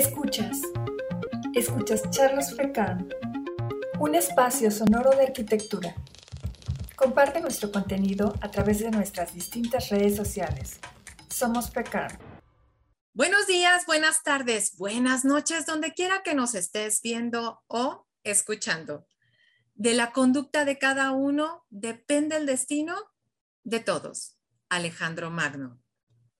Escuchas. Escuchas Charlos Frecan, un espacio sonoro de arquitectura. Comparte nuestro contenido a través de nuestras distintas redes sociales. Somos Frecan. Buenos días, buenas tardes, buenas noches, donde quiera que nos estés viendo o escuchando. De la conducta de cada uno depende el destino de todos. Alejandro Magno.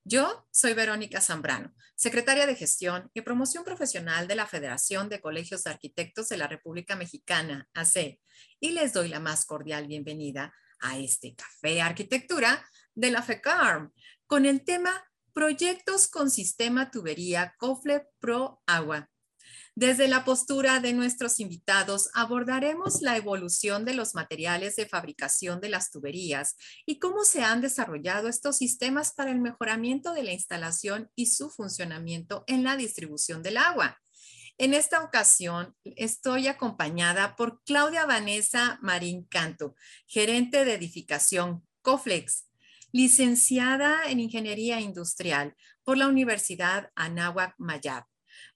Yo soy Verónica Zambrano, secretaria de Gestión y Promoción Profesional de la Federación de Colegios de Arquitectos de la República Mexicana, AC, y les doy la más cordial bienvenida a este Café Arquitectura de la FECARM con el tema Proyectos con Sistema Tubería COFLE Pro Agua desde la postura de nuestros invitados abordaremos la evolución de los materiales de fabricación de las tuberías y cómo se han desarrollado estos sistemas para el mejoramiento de la instalación y su funcionamiento en la distribución del agua. En esta ocasión estoy acompañada por Claudia Vanessa Marín Canto, gerente de edificación COFLEX, licenciada en Ingeniería Industrial por la Universidad Anáhuac Mayab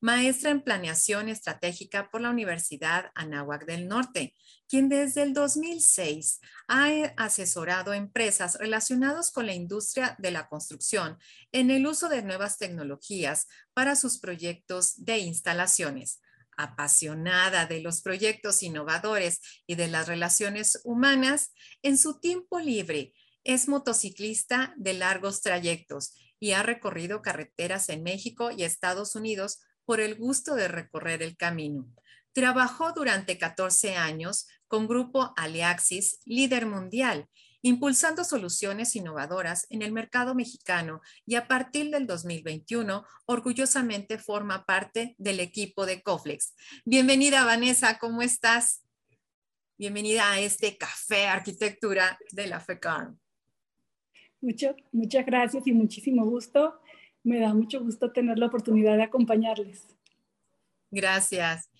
maestra en planeación estratégica por la Universidad Anáhuac del Norte, quien desde el 2006 ha asesorado a empresas relacionadas con la industria de la construcción en el uso de nuevas tecnologías para sus proyectos de instalaciones. Apasionada de los proyectos innovadores y de las relaciones humanas, en su tiempo libre es motociclista de largos trayectos y ha recorrido carreteras en México y Estados Unidos por el gusto de recorrer el camino. Trabajó durante 14 años con Grupo Aleaxis, líder mundial, impulsando soluciones innovadoras en el mercado mexicano y a partir del 2021 orgullosamente forma parte del equipo de Coflex. Bienvenida Vanessa, ¿cómo estás? Bienvenida a este café arquitectura de la FECARM. Muchas gracias y muchísimo gusto me da mucho gusto tener la oportunidad de acompañarles. Gracias.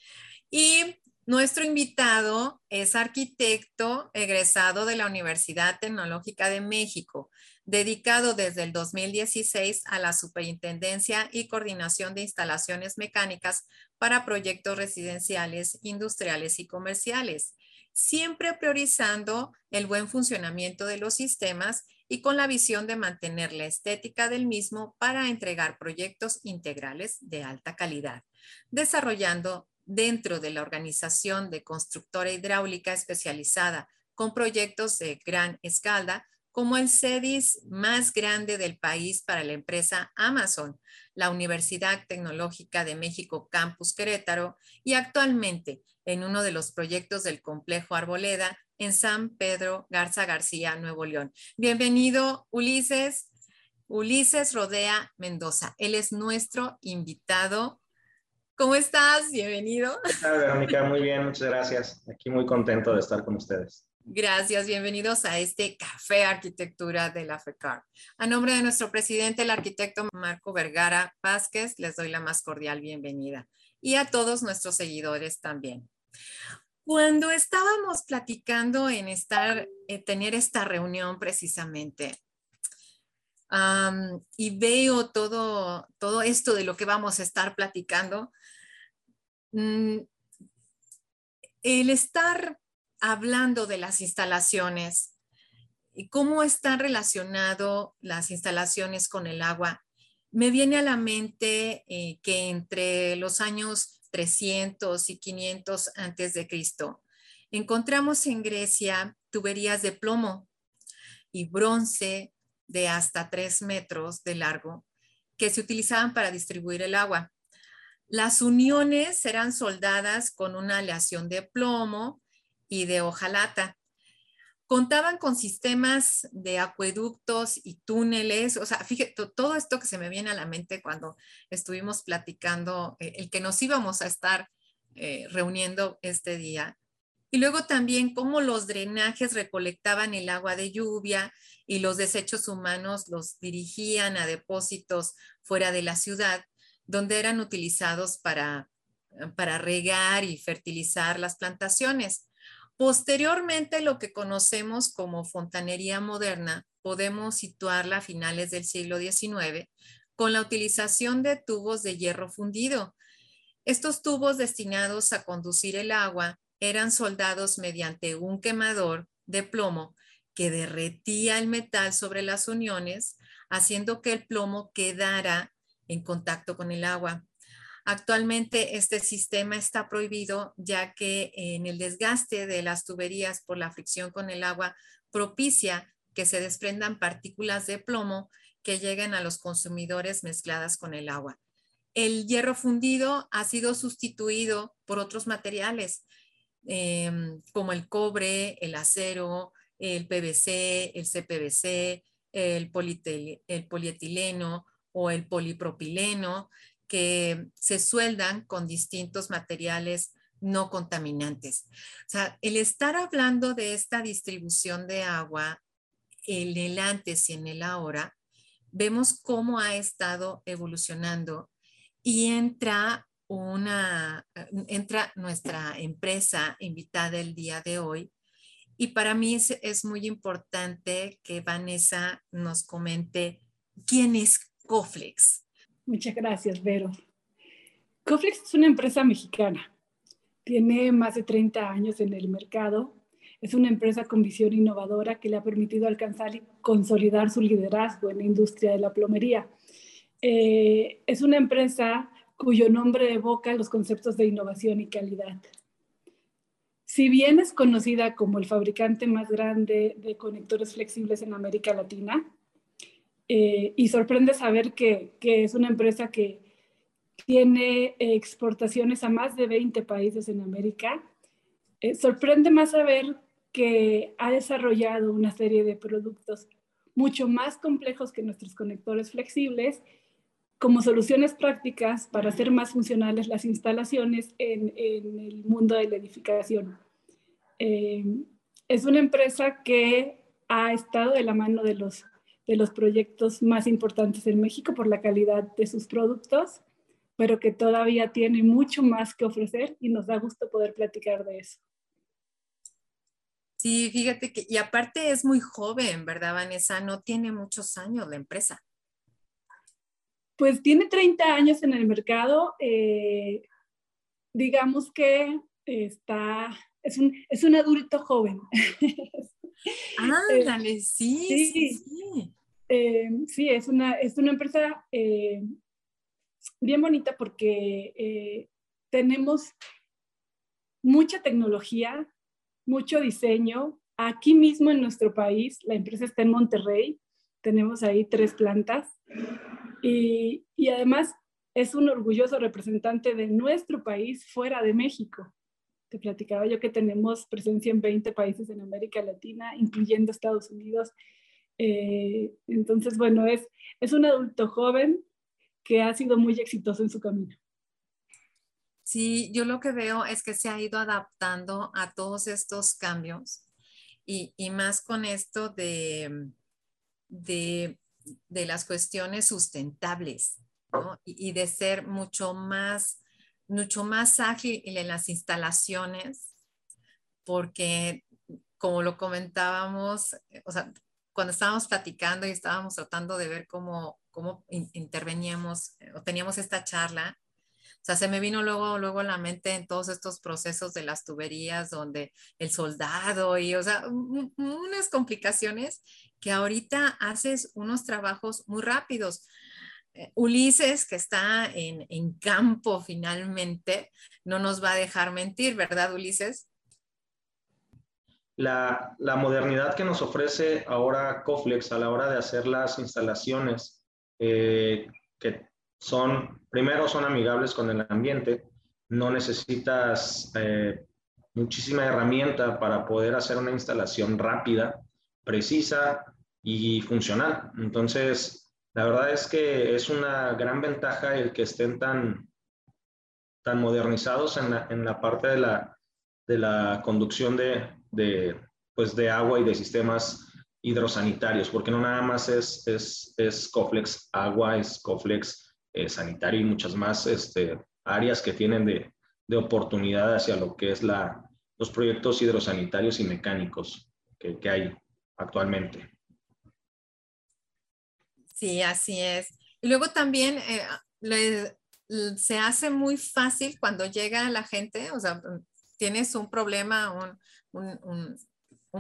Y nuestro invitado es arquitecto egresado de la Universidad Tecnológica de México, dedicado desde el 2016 a la superintendencia y coordinación de instalaciones mecánicas para proyectos residenciales, industriales y comerciales, siempre priorizando el buen funcionamiento de los sistemas y con la visión de mantener la estética del mismo para entregar proyectos integrales de alta calidad, desarrollando dentro de la organización de constructora hidráulica especializada con proyectos de gran escala, como el CEDIS más grande del país para la empresa Amazon, la Universidad Tecnológica de México Campus Querétaro y actualmente en uno de los proyectos del complejo Arboleda en San Pedro Garza García, Nuevo León. Bienvenido, Ulises. Ulises Rodea Mendoza. Él es nuestro invitado. ¿Cómo estás? Bienvenido. Hola, Verónica, muy bien, muchas gracias. Aquí muy contento de estar con ustedes. Gracias, bienvenidos a este Café Arquitectura de la FECAR. A nombre de nuestro presidente, el arquitecto Marco Vergara Vázquez, les doy la más cordial bienvenida y a todos nuestros seguidores también. Cuando estábamos platicando en estar, eh, tener esta reunión precisamente, y veo todo, todo esto de lo que vamos a estar platicando, mm, el estar hablando de las instalaciones y cómo están relacionado las instalaciones con el agua, me viene a la mente eh, que entre los años 300 y 500 antes de Cristo. Encontramos en Grecia tuberías de plomo y bronce de hasta 3 metros de largo que se utilizaban para distribuir el agua. Las uniones eran soldadas con una aleación de plomo y de hojalata contaban con sistemas de acueductos y túneles, o sea, fíjate, todo esto que se me viene a la mente cuando estuvimos platicando, eh, el que nos íbamos a estar eh, reuniendo este día. Y luego también cómo los drenajes recolectaban el agua de lluvia y los desechos humanos los dirigían a depósitos fuera de la ciudad, donde eran utilizados para, para regar y fertilizar las plantaciones. Posteriormente, lo que conocemos como fontanería moderna, podemos situarla a finales del siglo XIX con la utilización de tubos de hierro fundido Estos tubos destinados a conducir el agua eran soldados mediante un quemador de plomo que derretía el metal sobre las uniones, haciendo que el plomo quedara en contacto con el agua. Actualmente este sistema está prohibido ya que en el desgaste de las tuberías por la fricción con el agua propicia que se desprendan partículas de plomo que lleguen a los consumidores mezcladas con el agua. El hierro fundido ha sido sustituido por otros materiales em, como el cobre, el acero, el PVC, el CPVC, el, el polietileno o el polipropileno, que se sueldan con distintos materiales no contaminantes. O sea, el estar hablando de esta distribución de agua en el antes y en el ahora, vemos cómo ha estado evolucionando y entra una, entra nuestra empresa invitada el día de hoy. Y para mí es, es muy importante que Vanessa nos comente quién es Coflex. Muchas gracias, Vero. Coflex es una empresa mexicana. Tiene más de 30 años en el mercado. Es una empresa con visión innovadora que le ha permitido alcanzar y consolidar su liderazgo en la industria de la plomería. Eh, es una empresa cuyo nombre evoca los conceptos de innovación y calidad. Si bien es conocida como el fabricante más grande de conectores flexibles en América Latina, eh, y sorprende saber que, es una empresa que tiene exportaciones a más de 20 países en América. Eh, sorprende más saber que ha desarrollado una serie de productos mucho más complejos que nuestros conectores flexibles como soluciones prácticas para hacer más funcionales las instalaciones en, el mundo de la edificación. Eh, es una empresa que ha estado de la mano de los de los proyectos más importantes en México por la calidad de sus productos, pero que todavía tiene mucho más que ofrecer y nos da gusto poder platicar de eso. Sí, fíjate que, y aparte es muy joven, ¿verdad, Vanessa? No tiene muchos años la empresa. Pues tiene 30 años en el mercado. Eh, digamos que está, es un, es un adulto joven. Ándale, sí, sí, sí. Eh, sí, es, una, es una empresa eh, bien bonita porque eh, tenemos mucha tecnología, mucho diseño. Aquí mismo en nuestro país, la empresa está en Monterrey, tenemos ahí tres plantas y, y además es un orgulloso representante de nuestro país fuera de México. Te platicaba yo que tenemos presencia en 20 países en América Latina, incluyendo Estados Unidos. Eh, entonces, bueno, es, es un adulto joven que ha sido muy exitoso en su camino. Sí, yo lo que veo es que se ha ido adaptando a todos estos cambios y, y más con esto de, de, de, las cuestiones sustentables y, y, de ser mucho más mucho más ágil en las instalaciones, porque como lo comentábamos, o sea, cuando estábamos platicando y estábamos tratando de ver cómo, cómo interveníamos o teníamos esta charla, o sea, se me vino luego, luego a la mente en todos estos procesos de las tuberías donde el soldado y, o sea, unas complicaciones que ahorita haces unos trabajos muy rápidos. Eh, Ulises, que está en, campo finalmente, no nos va a dejar mentir, ¿verdad, Ulises? La, modernidad que nos ofrece ahora Coflex a la hora de hacer las instalaciones, eh, que son, primero son amigables con el ambiente, no necesitas eh, muchísima herramienta para poder hacer una instalación rápida, precisa y funcional. Entonces, la verdad es que es una gran ventaja el que estén tan, tan modernizados en la, en la parte de la, de la conducción de, de, pues de agua y de sistemas hidrosanitarios, porque no nada más es, es, es Coflex agua, es Coflex eh, sanitario y muchas más este, áreas que tienen de, de, oportunidad hacia lo que es la, los proyectos hidrosanitarios y mecánicos que, que hay actualmente. Sí, así es. Y luego también eh, se hace muy fácil cuando llega la gente, o sea, tienes un problema, un,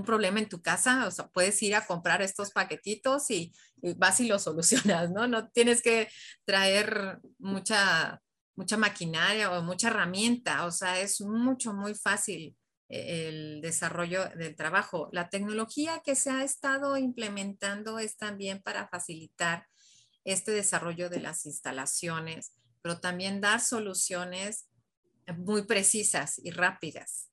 problema en tu casa, o sea, puedes ir a comprar estos paquetitos y, vas y lo solucionas, ¿no? No tienes que traer mucha, mucha maquinaria o mucha herramienta, o sea, es mucho, muy fácil eh, el desarrollo del trabajo. La tecnología que se ha estado implementando es también para facilitar este desarrollo de las instalaciones, pero también dar soluciones muy precisas y rápidas.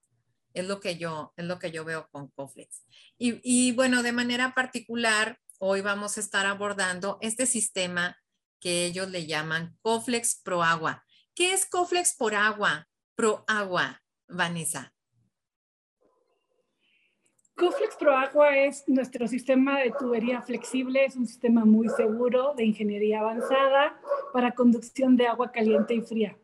Es lo que yo, es lo que yo veo con Coflex. Y, y bueno, de manera particular, hoy vamos a estar abordando este sistema que ellos le llaman Coflex Pro Agua. ¿Qué es Coflex por agua? Pro Agua, Vanessa. Coflex Pro Agua es nuestro sistema de tubería flexible, es un sistema muy seguro de ingeniería avanzada para conducción de agua caliente y fría.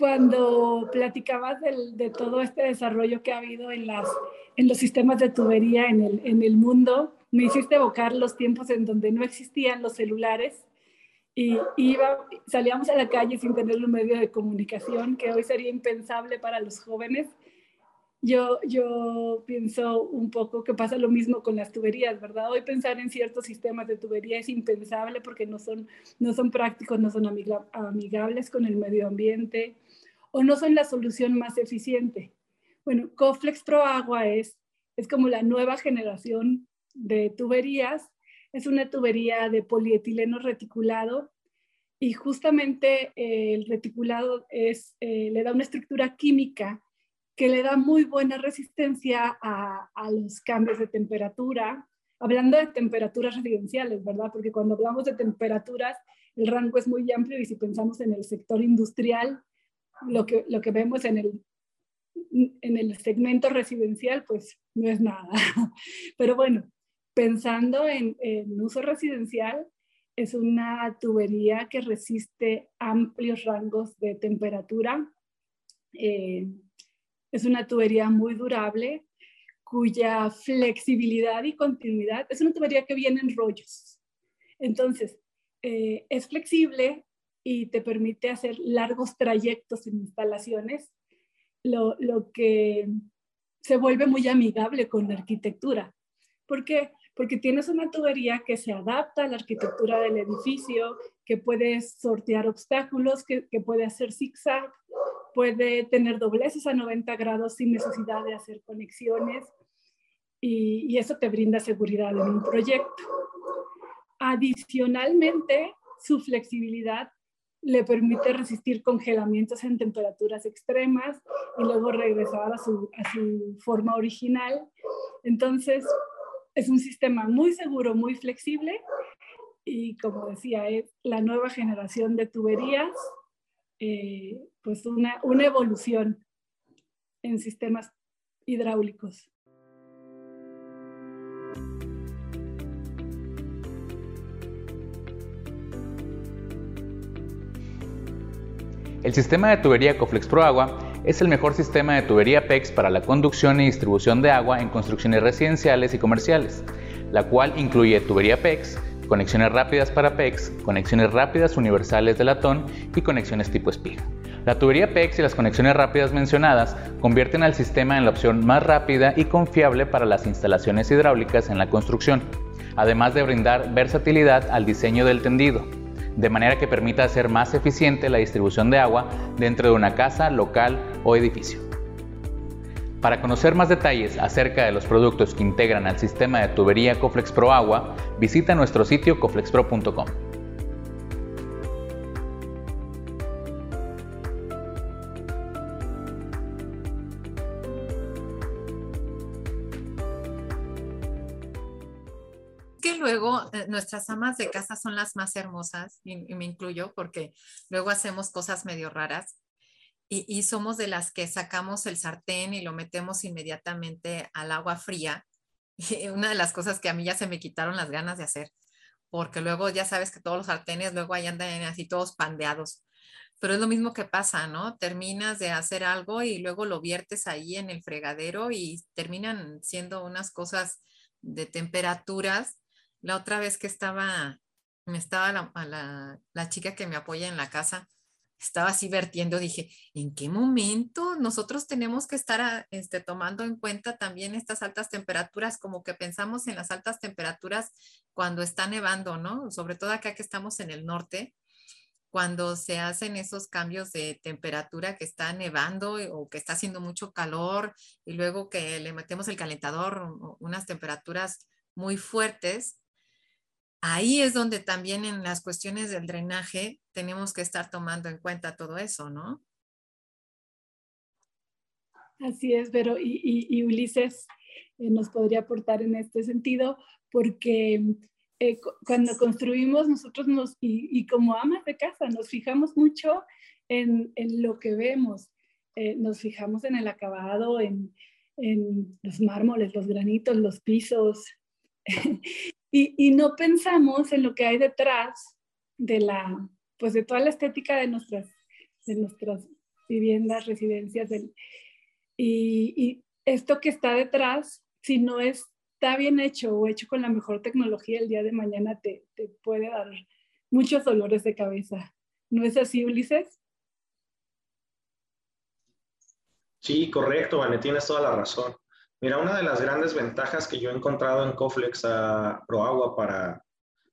Cuando platicabas de todo este desarrollo que ha habido en, las, en los sistemas de tubería en el, en el mundo, me hiciste evocar los tiempos en donde no existían los celulares y iba, salíamos a la calle sin tener un medio de comunicación que hoy sería impensable para los jóvenes yo, yo pienso un poco que pasa lo mismo con las tuberías, ¿verdad? Hoy pensar en ciertos sistemas de tubería es impensable porque no son, no son prácticos, no son amigables con el medio ambiente o no son la solución más eficiente. Bueno, Coflex Pro Agua es, es como la nueva generación de tuberías. Es una tubería de polietileno reticulado y justamente eh, el reticulado es, eh, le da una estructura química que le da muy buena resistencia a, los cambios de temperatura, hablando de temperaturas residenciales, ¿verdad? Porque cuando hablamos de temperaturas, el rango es muy amplio y si pensamos en el sector industrial, lo que, lo que vemos en el, en el segmento residencial, pues no es nada. Pero bueno, pensando en, uso residencial, es una tubería que resiste amplios rangos de temperatura. Eh, es una tubería muy durable cuya flexibilidad y continuidad es una tubería que viene en rollos. Entonces, eh, es flexible y te permite hacer largos trayectos en instalaciones, lo, lo, que se vuelve muy amigable con la arquitectura. ¿Por qué? Porque tienes una tubería que se adapta a la arquitectura del edificio, que puede sortear obstáculos, que, que puede hacer zigzag, puede tener dobleces a 90 grados sin necesidad de hacer conexiones y, eso te brinda seguridad en un proyecto. Adicionalmente, su flexibilidad le permite resistir congelamientos en temperaturas extremas y luego regresar a su, a su forma original. Entonces, es un sistema muy seguro, muy flexible y como decía, es la nueva generación de tuberías eh, pues una, una evolución en sistemas hidráulicos. El sistema de tubería Coflex Pro Agua es el mejor sistema de tubería PEX para la conducción y distribución de agua en construcciones residenciales y comerciales, la cual incluye tubería PEX, conexiones rápidas para PEX, conexiones rápidas universales de latón y conexiones tipo espiga. La tubería PEX y las conexiones rápidas mencionadas convierten al sistema en la opción más rápida y confiable para las instalaciones hidráulicas en la construcción, además de brindar versatilidad al diseño del tendido, de manera que permita hacer más eficiente la distribución de agua dentro de una casa, local o edificio. Para conocer más detalles acerca de los productos que integran al sistema de tubería Coflex Pro Agua, visita nuestro sitio coflexpro.com. nuestras amas de casa son las más hermosas, y, me incluyo porque luego hacemos cosas medio raras y, somos de las que sacamos el sartén y lo metemos inmediatamente al agua fría. Una de las cosas que a mí ya se me quitaron las ganas de hacer, porque luego ya sabes que todos los sartenes luego ahí andan así todos pandeados. Pero es lo mismo que pasa, ¿no? Terminas de hacer algo y luego lo viertes ahí en el fregadero y terminan siendo unas cosas de temperaturas. La otra vez que estaba, me estaba la, la chica que me apoya en la casa, estaba así vertiendo, dije, ¿en qué momento nosotros tenemos que estar este, tomando en cuenta también estas altas temperaturas? Como que pensamos en las altas temperaturas cuando está nevando, ¿no? Sobre todo acá que estamos en el norte, cuando se hacen esos cambios de temperatura que está nevando o que está haciendo mucho calor y luego que le metemos el calentador, unas temperaturas muy fuertes, ahí es donde también en las cuestiones del drenaje tenemos que estar tomando en cuenta todo eso, ¿no? Así es, pero y, Ulises eh, nos podría aportar en este sentido, porque eh, cuando construimos nosotros nos, y, como amas de casa, nos fijamos mucho en, lo que vemos, eh, nos fijamos en el acabado, en, en los mármoles, los granitos, los pisos, y, no pensamos en lo que hay detrás de la, pues de toda la estética de nuestras, de nuestras viviendas, residencias. y, esto que está detrás, si no está bien hecho o hecho con la mejor tecnología, el día de mañana te, te puede dar muchos dolores de cabeza. ¿No es así, Ulises? Sí, correcto, Vane, tienes toda la razón. Mira, una de las grandes ventajas que yo he encontrado en Coflex a ProAgua para,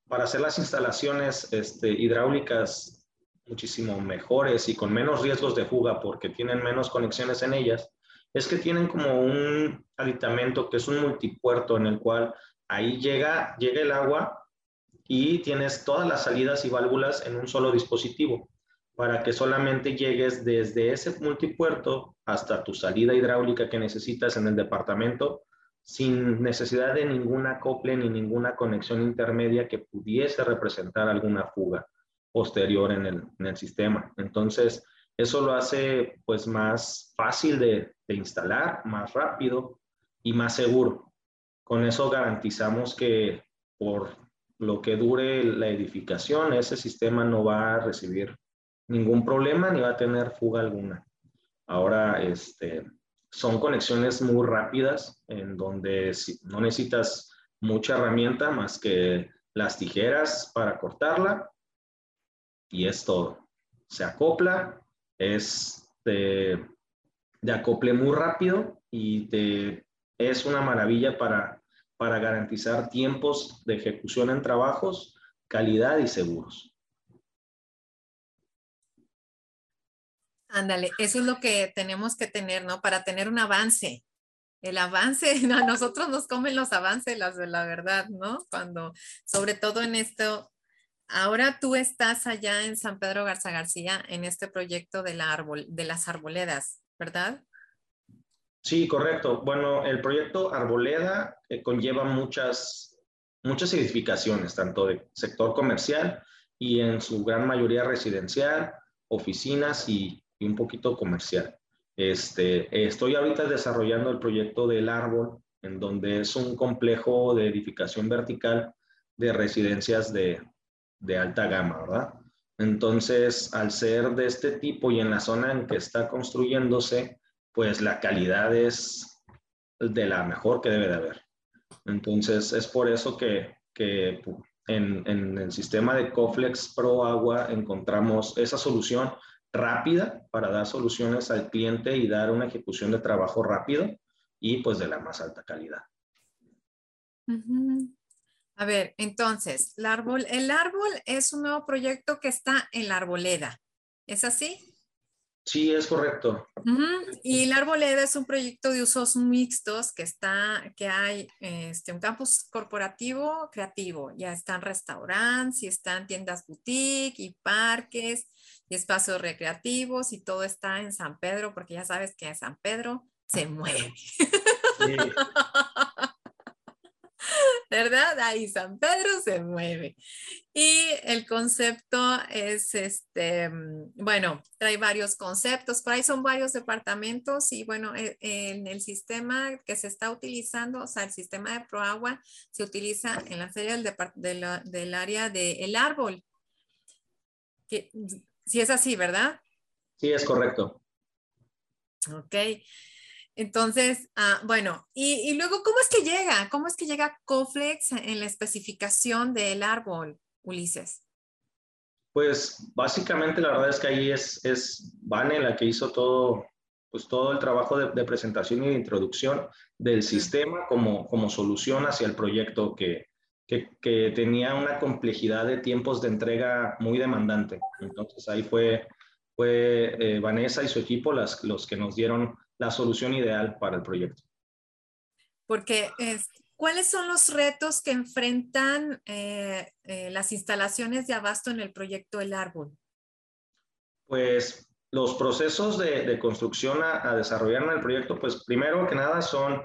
para hacer las instalaciones este, hidráulicas muchísimo mejores y con menos riesgos de fuga porque tienen menos conexiones en ellas, es que tienen como un aditamento que es un multipuerto en el cual ahí llega, llega el agua y tienes todas las salidas y válvulas en un solo dispositivo para que solamente llegues desde ese multipuerto hasta tu salida hidráulica que necesitas en el departamento sin necesidad de ningún acople ni ninguna conexión intermedia que pudiese representar alguna fuga posterior en el, sistema. Entonces, eso lo hace pues más fácil de, de instalar, más rápido y más seguro. Con eso garantizamos que por lo que dure la edificación, ese sistema no va a recibir ningún problema ni va a tener fuga alguna. Ahora, este, son conexiones muy rápidas en donde no necesitas mucha herramienta más que las tijeras para cortarla y es todo. Se acopla, es de, acople muy rápido y es una maravilla para, para garantizar tiempos de ejecución en trabajos, calidad y seguros. Ándale, eso es lo que tenemos que tener, ¿no? Para tener un avance. El avance, a nosotros nos comen los avances, las de la verdad, ¿no? Cuando, sobre todo en esto, ahora tú estás allá en San Pedro Garza García en este proyecto de, la árbol, de las arboledas, ¿verdad? Sí, correcto. Bueno, el proyecto Arboleda eh, conlleva muchas, muchas edificaciones, tanto de sector comercial y en su gran mayoría residencial, oficinas y, y un poquito comercial. Este, estoy ahorita desarrollando el proyecto del árbol, en donde es un complejo de edificación vertical de residencias de, de alta gama, ¿verdad? Entonces, al ser de este tipo y en la zona en que está construyéndose, pues la calidad es de la mejor que debe de haber. Entonces, es por eso que, que en, en, el sistema de Coflex Pro Agua encontramos esa solución rápida para dar soluciones al cliente y dar una ejecución de trabajo rápido y pues de la más alta calidad. A ver, entonces, el árbol, el árbol es un nuevo proyecto que está en la arboleda. ¿Es así? Sí, es correcto. Y la Arboleda es un proyecto de usos mixtos que está, que hay este, un campus corporativo creativo. Ya están restaurantes y están tiendas boutique y parques y espacios recreativos y todo está en San Pedro, porque ya sabes que en San Pedro se mueve. ¿Verdad? Ahí San Pedro se mueve. Y el concepto es, este, bueno, trae varios conceptos, por ahí son varios departamentos y bueno, e, en el sistema que se está utilizando, o sea, el sistema de ProAgua se utiliza en la serie del, del área del árbol. Que, si es así, ¿verdad? Sí, es correcto. Ok. Entonces, ah, bueno, y, luego, ¿cómo es que llega? ¿Cómo es que llega Coflex en la especificación del árbol, Ulises? Pues básicamente la verdad es que ahí es, es Vane la que hizo todo, pues todo el trabajo de, presentación y de introducción del sistema como, como solución hacia el proyecto que, que, que, tenía una complejidad de tiempos de entrega muy demandante. Entonces ahí fue, fue eh, Vanessa y su equipo las, los que nos dieron la solución ideal para el proyecto. Porque, ¿cuáles son los retos que enfrentan eh, eh, las instalaciones de abasto en el proyecto El Árbol? Pues los procesos de, construcción a, desarrollar en el proyecto, pues primero que nada son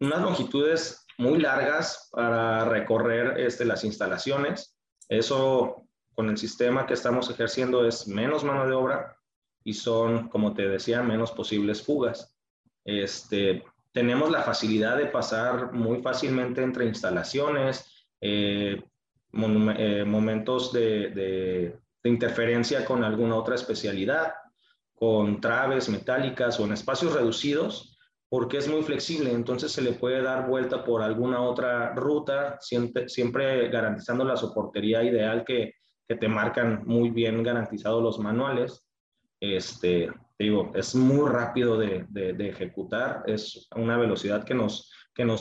unas longitudes muy largas para recorrer este, las instalaciones. Eso con el sistema que estamos ejerciendo es menos mano de obra y son, como te decía, menos posibles fugas. Este, tenemos la facilidad de pasar muy fácilmente entre instalaciones, eh, eh, momentos de, interferencia con alguna otra especialidad, con traves metálicas o en espacios reducidos, porque es muy flexible, entonces se le puede dar vuelta por alguna otra ruta, siempre, garantizando la soportería ideal que, te marcan muy bien garantizados los manuales. Este, digo, es muy rápido de, ejecutar, es una velocidad que nos,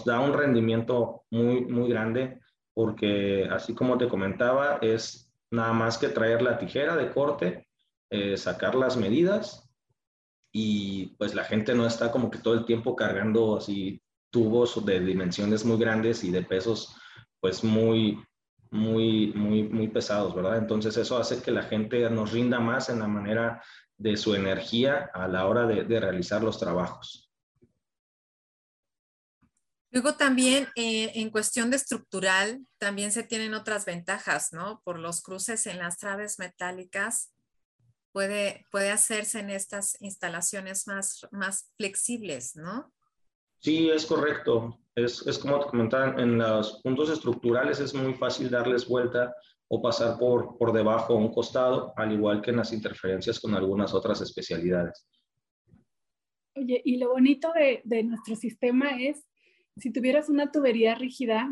da un rendimiento muy, muy grande, porque así como te comentaba, es nada más que traer la tijera de corte, eh, sacar las medidas y pues la gente no está como que todo el tiempo cargando así tubos de dimensiones muy grandes y de pesos pues muy, muy, muy, muy pesados, ¿verdad? Entonces eso hace que la gente nos rinda más en la manera de su energía a la hora de, realizar los trabajos. Luego también eh, en cuestión de estructural, también se tienen otras ventajas, ¿no? Por los cruces en las traves metálicas, puede, puede hacerse en estas instalaciones más, más flexibles, ¿no? Sí, es correcto. Es, es como te comentaba, en los puntos estructurales es muy fácil darles vuelta o pasar por, por debajo o un costado, al igual que en las interferencias con algunas otras especialidades. Oye, y lo bonito de, de nuestro sistema es, si tuvieras una tubería rígida,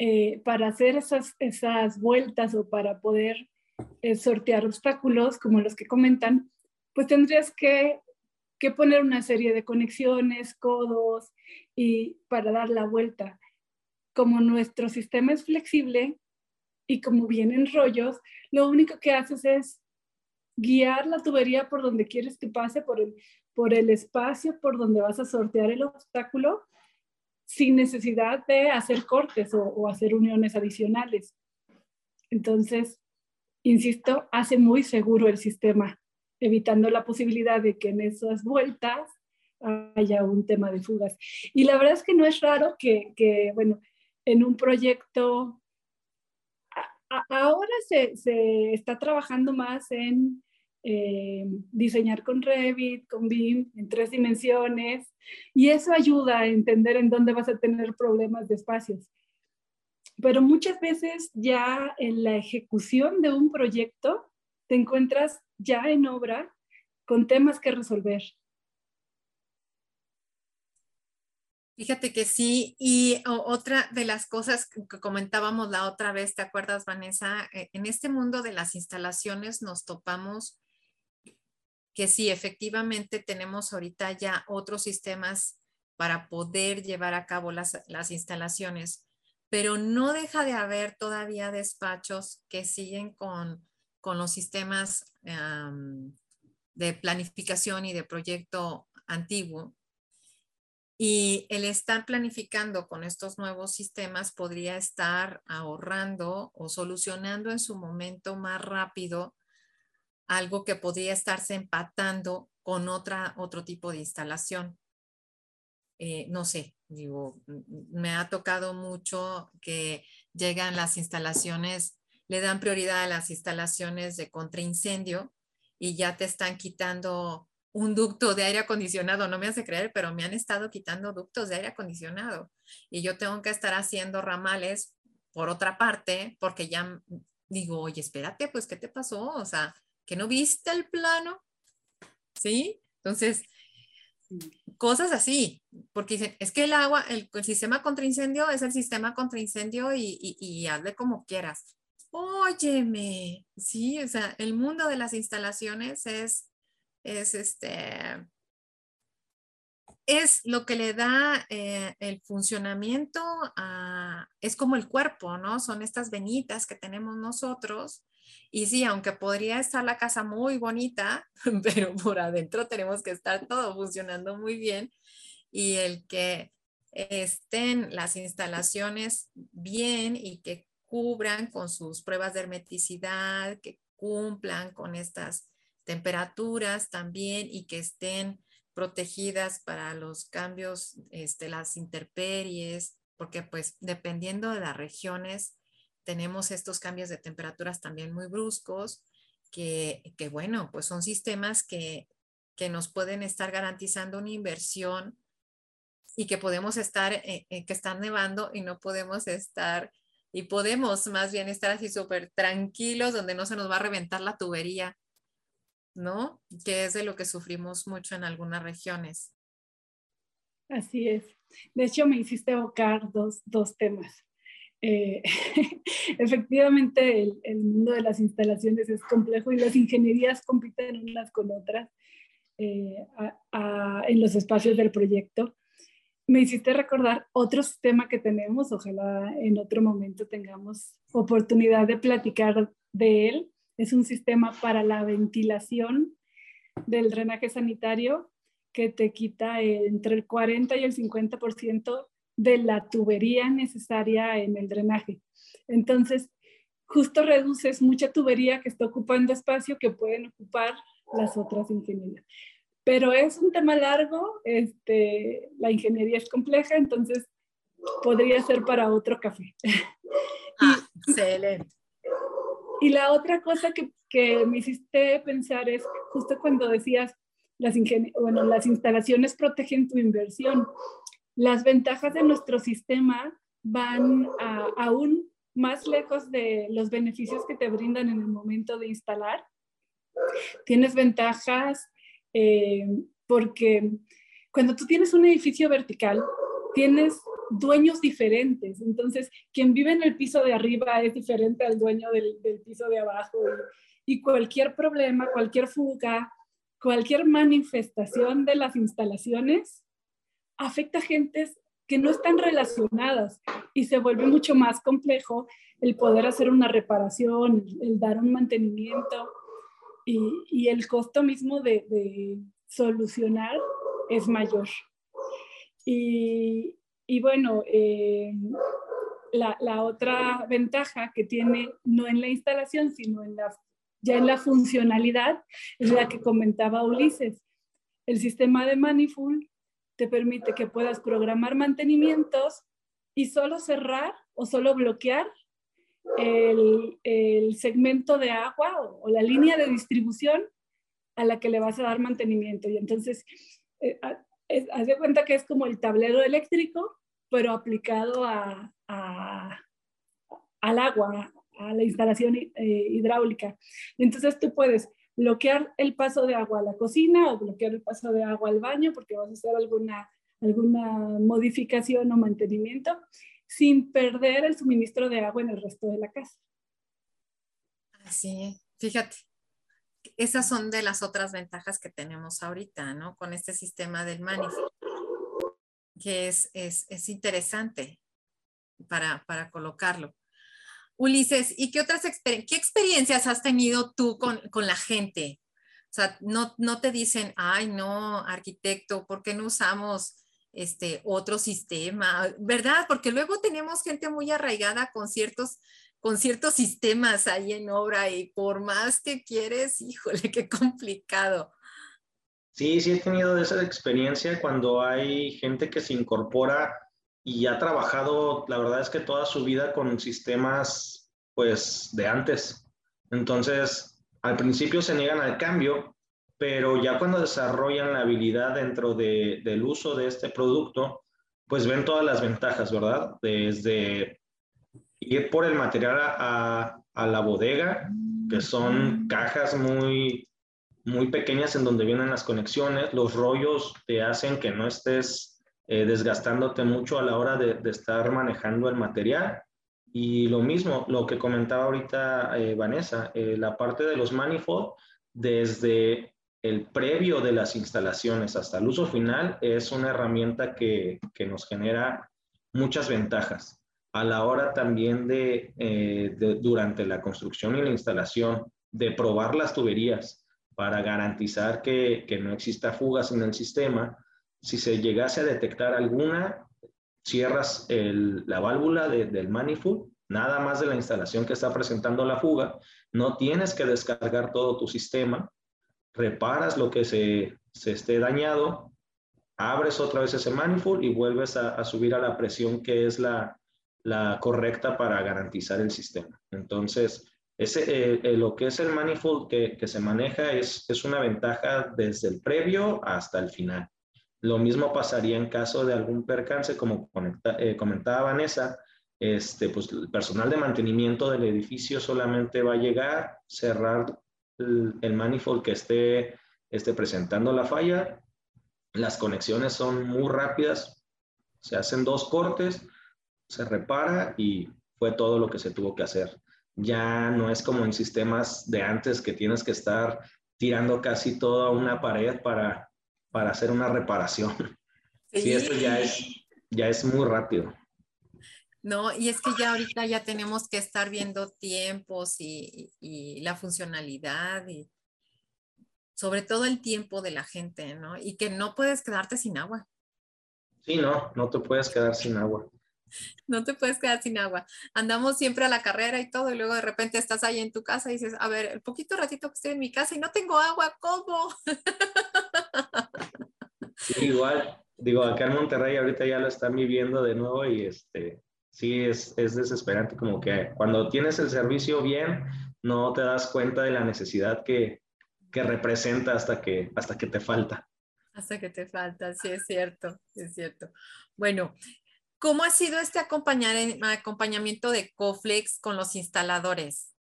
eh, para hacer esas, esas vueltas o para poder eh, sortear obstáculos como los que comentan, pues tendrías que, que poner una serie de conexiones, codos y para dar la vuelta. Como nuestro sistema es flexible, y como vienen rollos, lo único que haces es guiar la tubería por donde quieres que pase, por el, por el espacio por donde vas a sortear el obstáculo, sin necesidad de hacer cortes o, o hacer uniones adicionales. Entonces, insisto, hace muy seguro el sistema, evitando la posibilidad de que en esas vueltas haya un tema de fugas. Y la verdad es que no es raro que, bueno, en un proyecto ahora se, se, está trabajando más en eh, diseñar con Revit, con BIM, en tres dimensiones, y eso ayuda a entender en dónde vas a tener problemas de espacios. Pero muchas veces ya en la ejecución de un proyecto te encuentras ya en obra con temas que resolver. Fíjate que sí, y otra de las cosas que comentábamos la otra vez, ¿te acuerdas, Vanessa? Eh, en este mundo de las instalaciones nos topamos que sí, efectivamente tenemos ahorita ya otros sistemas para poder llevar a cabo las, instalaciones, pero no deja de haber todavía despachos que siguen con, con los sistemas de planificación y de proyecto antiguo y el estar planificando con estos nuevos sistemas podría estar ahorrando o solucionando en su momento más rápido algo que podría estarse empatando con otra, otro tipo de instalación. Eh, no sé, digo, me ha tocado mucho que llegan las instalaciones, le dan prioridad a las instalaciones de contraincendio y ya te están quitando un ducto de aire acondicionado, no me hace creer, pero me han estado quitando ductos de aire acondicionado y yo tengo que estar haciendo ramales por otra parte porque ya digo, oye, espérate, pues, ¿qué te pasó? O sea, que no viste el plano, ¿sí? Entonces, cosas así, porque dicen, es que el agua, el, sistema contra incendio es el sistema contra incendio y, y, y hazle como quieras. óyeme, sí, o sea, el mundo de las instalaciones es, es este, es lo que le da eh, el funcionamiento es como el cuerpo, ¿no? Son estas venitas que tenemos nosotros. Y sí, aunque podría estar la casa muy bonita, pero por adentro tenemos que estar todo funcionando muy bien. Y el que estén las instalaciones bien y que cubran con sus pruebas de hermeticidad, que cumplan con estas temperaturas también y que estén protegidas para los cambios, este, las interperies, porque pues dependiendo de las regiones tenemos estos cambios de temperaturas también muy bruscos, que, bueno, pues son sistemas que, que nos pueden estar garantizando una inversión y que podemos estar, eh, eh, que están nevando y no podemos estar, y podemos más bien estar así súper tranquilos donde no se nos va a reventar la tubería, ¿no? Que es de lo que sufrimos mucho en algunas regiones. Así es. De hecho, me hiciste evocar dos, dos temas. Eh, efectivamente, el, el, mundo de las instalaciones es complejo y las ingenierías compiten unas con otras a, en los espacios del proyecto me hiciste recordar otro sistema que tenemos, ojalá en otro momento tengamos oportunidad de platicar de él. Es un sistema para la ventilación del drenaje sanitario que te quita entre el 40 y el 50% de la tubería necesaria en el drenaje. Entonces, justo reduces mucha tubería que está ocupando espacio que pueden ocupar las otras ingenierías pero es un tema largo, este, la ingeniería es compleja, entonces podría ser para otro café. Ah, excelente. Y la otra cosa que, que, me hiciste pensar es justo cuando decías, las, bueno, las instalaciones protegen tu inversión. Las ventajas de nuestro sistema van a, aún más lejos de los beneficios que te brindan en el momento de instalar. Tienes ventajas eh, porque cuando tú tienes un edificio vertical, tienes dueños diferentes. Entonces, quien vive en el piso de arriba es diferente al dueño del, piso de abajo. Y, cualquier problema, cualquier fuga, cualquier manifestación de las instalaciones afecta a gentes que no están relacionadas y se vuelve mucho más complejo el poder hacer una reparación, el dar un mantenimiento y, el costo mismo de, solucionar es mayor. Y, bueno, eh, la, otra ventaja que tiene, no en la instalación, sino en la, ya en la funcionalidad, es la que comentaba Ulises. El sistema de Manifold te permite que puedas programar mantenimientos y solo cerrar o solo bloquear el, segmento de agua o, la línea de distribución a la que le vas a dar mantenimiento. Y entonces, eh, haz de cuenta que es como el tablero eléctrico, pero aplicado a, al agua, a la instalación eh, hidráulica. Entonces tú puedes bloquear el paso de agua a la cocina o bloquear el paso de agua al baño porque vas a hacer alguna, alguna modificación o mantenimiento sin perder el suministro de agua en el resto de la casa. Así, fíjate, esas son de las otras ventajas que tenemos ahorita, ¿no? Con este sistema del manifold, que es, es, es interesante para, para, colocarlo. Ulises, ¿y qué otras qué experiencias has tenido tú con, con la gente? O sea, no, no te dicen, ay, no, arquitecto, ¿por qué no usamos este, otro sistema, ¿verdad? Porque luego tenemos gente muy arraigada con ciertos, con ciertos sistemas ahí en obra y por más que quieres, híjole, qué complicado. Sí, sí he tenido esa experiencia cuando hay gente que se incorpora y ha trabajado, la verdad es que toda su vida con sistemas, pues, de antes. Entonces, al principio se niegan al cambio pero ya cuando desarrollan la habilidad dentro de, del uso de este producto, pues ven todas las ventajas, ¿verdad? Desde ir por el material a, a la bodega, que son cajas muy, muy pequeñas en donde vienen las conexiones, los rollos te hacen que no estés eh, desgastándote mucho a la hora de, estar manejando el material Y lo mismo, lo que comentaba ahorita eh, Vanessa, eh, la parte de los manifold, desde el previo de las instalaciones hasta el uso final, es una herramienta que, que nos genera muchas ventajas. A la hora también de, eh, de, durante la construcción y la instalación, de probar las tuberías para garantizar que, que no exista fugas en el sistema, si se llegase a detectar alguna, cierras el, la válvula de, del manifold, nada más de la instalación que está presentando la fuga, no tienes que descargar todo tu sistema, reparas lo que se, se esté dañado, abres otra vez ese manifold y vuelves a subir a la presión que es la, la, correcta para garantizar el sistema. Entonces, ese, eh, eh, lo que es el manifold que, que se maneja es, es una ventaja desde el previo hasta el final. Lo mismo pasaría en caso de algún percance, como eh, comentaba Vanessa, este, pues el personal de mantenimiento del edificio solamente va a llegar, cerrar el, el manifold que esté, esté presentando la falla. Las conexiones son muy rápidas, se hacen dos cortes, se repara y fue todo lo que se tuvo que hacer. Ya no es como en sistemas de antes que tienes que estar tirando casi toda una pared para para hacer una reparación. Sí, sí esto ya es, ya es muy rápido. No, y es que ya ahorita ya tenemos que estar viendo tiempos y, y, la funcionalidad y sobre todo el tiempo de la gente, ¿no? Y que no puedes quedarte sin agua. Sí, no, no te puedes quedar sin agua. No te puedes quedar sin agua. Andamos siempre a la carrera y todo, y luego de repente estás ahí en tu casa y dices, a ver, el poquito ratito que estoy en mi casa y no tengo agua, ¿cómo? Sí, igual, digo, acá en Monterrey ahorita ya lo están viviendo de nuevo y este, sí, es, es desesperante como que cuando tienes el servicio bien, no te das cuenta de la necesidad que, que representa hasta que, hasta que te falta. Hasta que te falta, sí, es cierto, es cierto. Bueno, ¿cómo ha sido este acompañamiento de Coflex con los instaladores?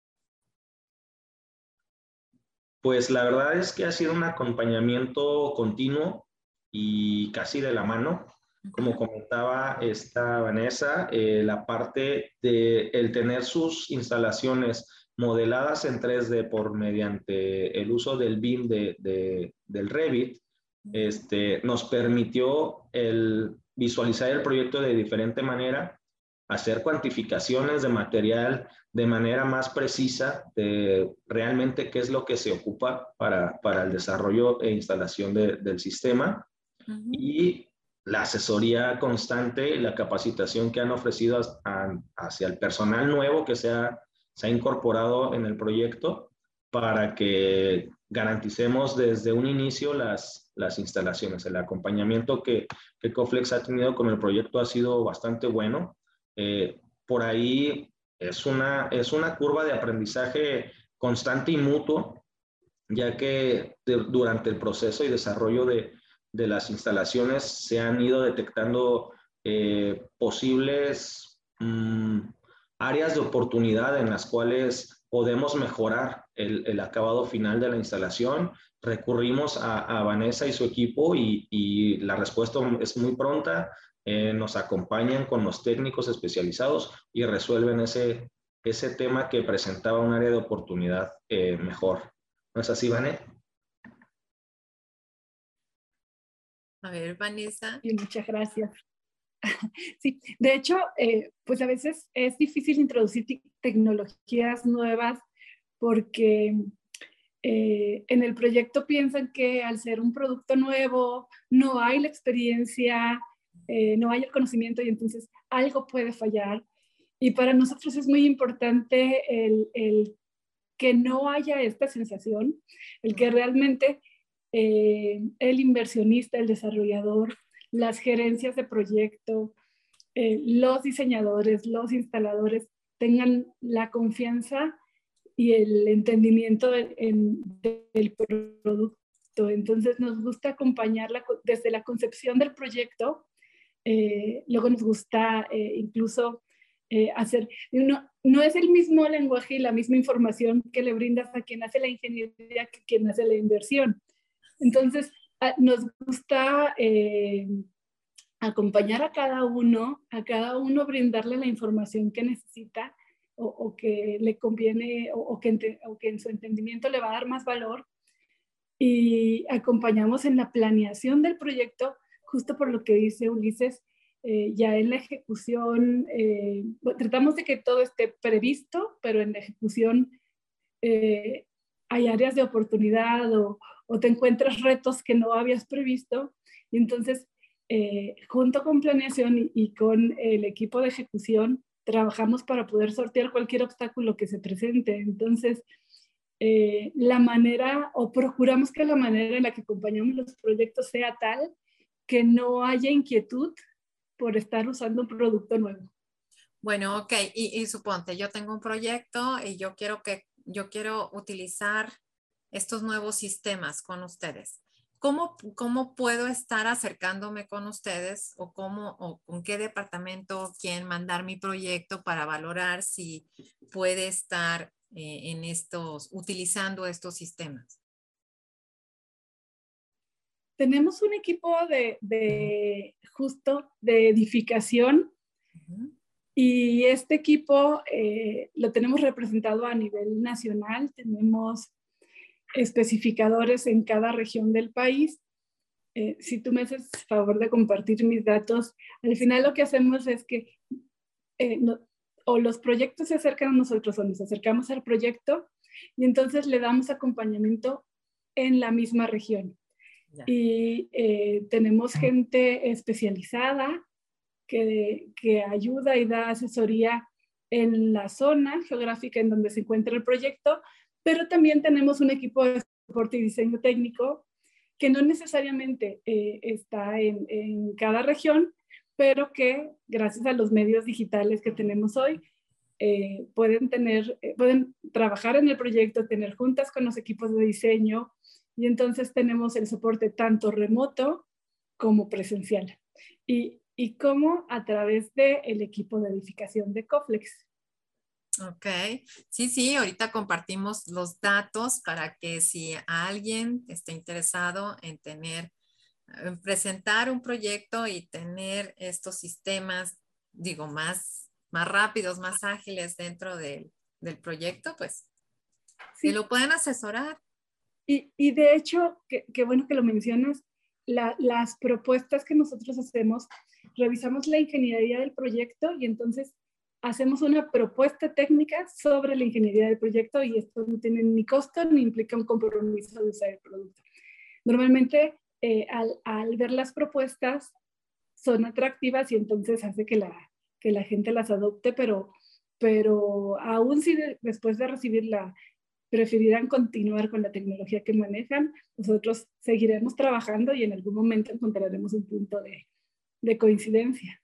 Pues la verdad es que ha sido un acompañamiento continuo y casi de la mano. Como comentaba esta Vanessa, eh, la parte de el tener sus instalaciones modeladas en 3D por mediante el uso del BIM de, de, del Revit, este, nos permitió el visualizar el proyecto de diferente manera, hacer cuantificaciones de material de manera más precisa de realmente qué es lo que se ocupa para, para el desarrollo e instalación de, del sistema uh -huh. y la asesoría constante y la capacitación que han ofrecido a, hacia el personal nuevo que se ha, se ha incorporado en el proyecto para que garanticemos desde un inicio las, las instalaciones. El acompañamiento que, que Coflex ha tenido con el proyecto ha sido bastante bueno. Eh, por ahí es una, es una curva de aprendizaje constante y mutuo, ya que de, durante el proceso y desarrollo de, de las instalaciones se han ido detectando eh, posibles mmm, áreas de oportunidad en las cuales podemos mejorar el, el, acabado final de la instalación. Recurrimos a, a Vanessa y su equipo y, y, la respuesta es muy pronta. Eh, nos acompañan con los técnicos especializados y resuelven ese, ese tema que presentaba un área de oportunidad eh, mejor. ¿No es así, Vanessa? A ver, Vanessa. Y muchas gracias. Sí, de hecho, eh, pues a veces es difícil introducir tecnologías nuevas porque eh, en el proyecto piensan que al ser un producto nuevo no hay la experiencia, eh, no hay el conocimiento y entonces algo puede fallar. Y para nosotros es muy importante el, que no haya esta sensación, el que realmente eh, el inversionista, el desarrollador, las gerencias de proyecto, los diseñadores, los instaladores tengan la confianza y el entendimiento de, en, del producto. Entonces nos gusta acompañarla desde la concepción del proyecto, eh, luego nos gusta eh, incluso eh, hacer, no, no es el mismo lenguaje y la misma información que le brindas a quien hace la ingeniería que quien hace la inversión. Entonces, nos gusta acompañar a cada uno, a cada uno brindarle la información que necesita o, que le conviene o, que, en su entendimiento le va a dar más valor. Y acompañamos en la planeación del proyecto, justo por lo que dice Ulises, eh, ya en la ejecución, eh, tratamos de que todo esté previsto, pero en la ejecución eh, hay áreas de oportunidad o, o, te encuentras retos que no habías previsto. Y entonces, junto con planeación y, con el equipo de ejecución, trabajamos para poder sortear cualquier obstáculo que se presente. Entonces, la manera o procuramos que la manera en la que acompañamos los proyectos sea tal que no haya inquietud por estar usando un producto nuevo. Bueno, ok, y, suponte, yo tengo un proyecto y yo quiero que yo quiero utilizar estos nuevos sistemas con ustedes. ¿Cómo, ¿Cómo puedo estar acercándome con ustedes o cómo o con qué departamento quieren mandar mi proyecto para valorar si puede estar eh, en estos, utilizando estos sistemas? tenemos un equipo de, justo de edificación y este equipo eh, lo tenemos representado a nivel nacional. Tenemos especificadores en cada región del país. Eh, si tú me haces favor de compartir mis datos, al final lo que hacemos es que eh, o los proyectos se acercan a nosotros o nos acercamos al proyecto y entonces le damos acompañamiento en la misma región. Y eh, tenemos gente especializada que, que ayuda y da asesoría en la zona geográfica en donde se encuentra el proyecto, pero también tenemos un equipo de soporte y diseño técnico que no necesariamente eh, está en, cada región, pero que gracias a los medios digitales que tenemos hoy, eh, pueden, tener, pueden trabajar en el proyecto, tener juntas con los equipos de diseño, y entonces tenemos el soporte tanto remoto como presencial. Y, y como a través del el equipo de edificación de Coflex. Ok, sí, sí, ahorita compartimos los datos para que si alguien está interesado en tener, en presentar un proyecto y tener estos sistemas, digo, más, más rápidos, más ágiles dentro del, del proyecto, pues sí. lo pueden asesorar. Y, y de hecho, qué bueno que lo mencionas, las propuestas que nosotros hacemos, revisamos la ingeniería del proyecto y entonces hacemos una propuesta técnica sobre la ingeniería del proyecto y esto no tiene ni costo ni implica un compromiso de usar el producto. Normalmente, eh, al, al, ver las propuestas, son atractivas y entonces hace que la, que la gente las adopte, pero, pero aún si después de recibir la, preferirán continuar con la tecnología que manejan, nosotros seguiremos trabajando y en algún momento encontraremos un punto de, de coincidencia.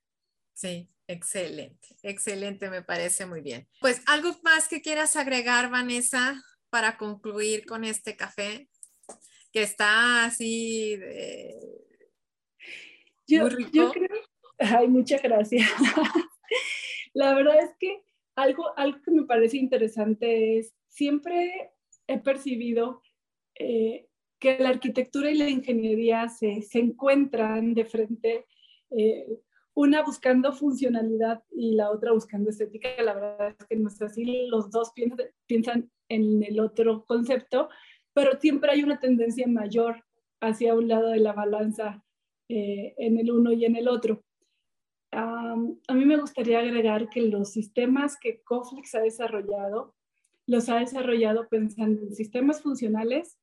Sí, excelente, excelente, me parece muy bien. Pues algo más que quieras agregar, Vanessa, para concluir con este café, que está así de... Yo, yo creo, ay, muchas gracias. La verdad es que algo, algo que me parece interesante es siempre he percibido eh, que la arquitectura y la ingeniería se, se encuentran de frente, eh, una buscando funcionalidad y la otra buscando estética. La verdad es que no es así, los dos piensan, en el otro concepto, pero siempre hay una tendencia mayor hacia un lado de la balanza eh, en el uno y en el otro. a mí me gustaría agregar que los sistemas que Coflix ha desarrollado los ha desarrollado pensando en sistemas funcionales,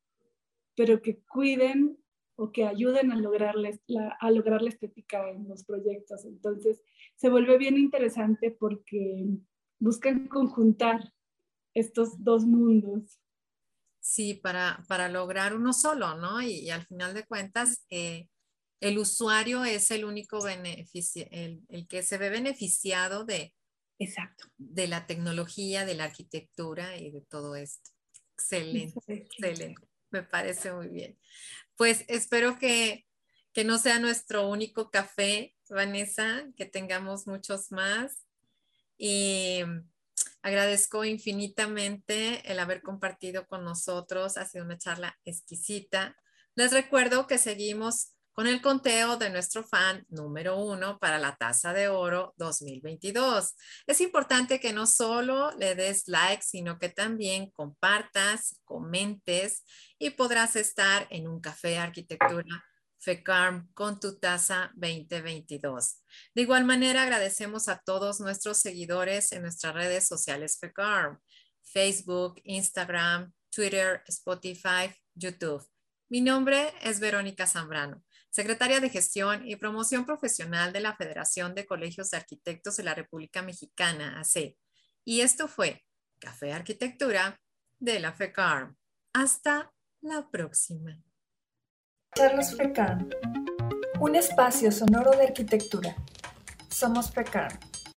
pero que cuiden o que ayuden a, lograrles la, a lograr la estética en los proyectos. Entonces, se vuelve bien interesante porque buscan conjuntar estos dos mundos. Sí, para, para lograr uno solo, ¿no? Y, al final de cuentas, eh, el usuario es el único beneficio, el, el, que se ve beneficiado de, Exacto. De la tecnología, de la arquitectura y de todo esto. Excelente, excelente. Me parece muy bien. Pues espero que, que no sea nuestro único café, Vanessa, que tengamos muchos más. Y agradezco infinitamente el haber compartido con nosotros. Ha sido una charla exquisita. Les recuerdo que seguimos con el conteo de nuestro fan número uno para la Taza de Oro 2022. Es importante que no solo le des like, sino que también compartas, comentes y podrás estar en un café arquitectura FECARM con tu taza 2022. De igual manera, agradecemos a todos nuestros seguidores en nuestras redes sociales FECARM, Facebook, Instagram, Twitter, Spotify, YouTube. Mi nombre es Verónica Zambrano, secretaria de Gestión y Promoción Profesional de la Federación de Colegios de Arquitectos de la República Mexicana, AC. Y esto fue Café Arquitectura de la FECARM. Hasta la próxima. Charlos FECARM, un espacio sonoro de arquitectura. Somos FECARM.